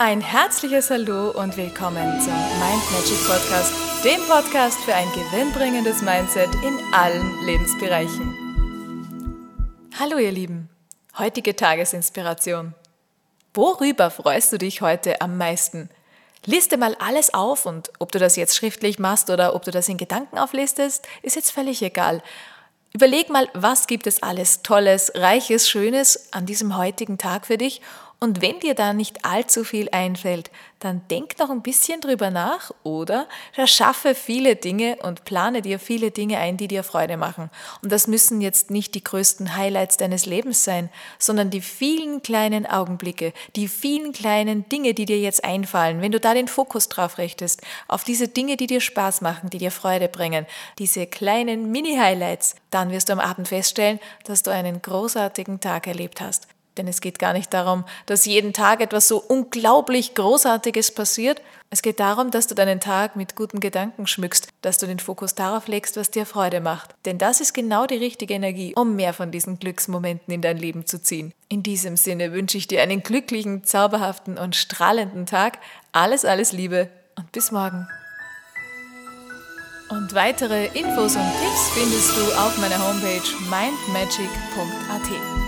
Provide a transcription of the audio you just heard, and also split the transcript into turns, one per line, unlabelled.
Ein herzliches Hallo und willkommen zum Mind Magic Podcast, dem Podcast für ein gewinnbringendes Mindset in allen Lebensbereichen. Hallo ihr Lieben, heutige Tagesinspiration. Worüber freust du dich heute am meisten? Liste mal alles auf und ob du das jetzt schriftlich machst oder ob du das in Gedanken auflistest, ist jetzt völlig egal. Überleg mal, was gibt es alles Tolles, Reiches, Schönes an diesem heutigen Tag für dich? Und wenn dir da nicht allzu viel einfällt, dann denk noch ein bisschen drüber nach oder erschaffe viele Dinge und plane dir viele Dinge ein, die dir Freude machen. Und das müssen jetzt nicht die größten Highlights deines Lebens sein, sondern die vielen kleinen Augenblicke, die vielen kleinen Dinge, die dir jetzt einfallen. Wenn du da den Fokus drauf richtest, auf diese Dinge, die dir Spaß machen, die dir Freude bringen, diese kleinen Mini-Highlights, dann wirst du am Abend feststellen, dass du einen großartigen Tag erlebt hast. Denn es geht gar nicht darum, dass jeden Tag etwas so unglaublich Großartiges passiert. Es geht darum, dass du deinen Tag mit guten Gedanken schmückst, dass du den Fokus darauf legst, was dir Freude macht. Denn das ist genau die richtige Energie, um mehr von diesen Glücksmomenten in dein Leben zu ziehen. In diesem Sinne wünsche ich dir einen glücklichen, zauberhaften und strahlenden Tag. Alles, alles Liebe und bis morgen. Und weitere Infos und Tipps findest du auf meiner Homepage mindmagic.at.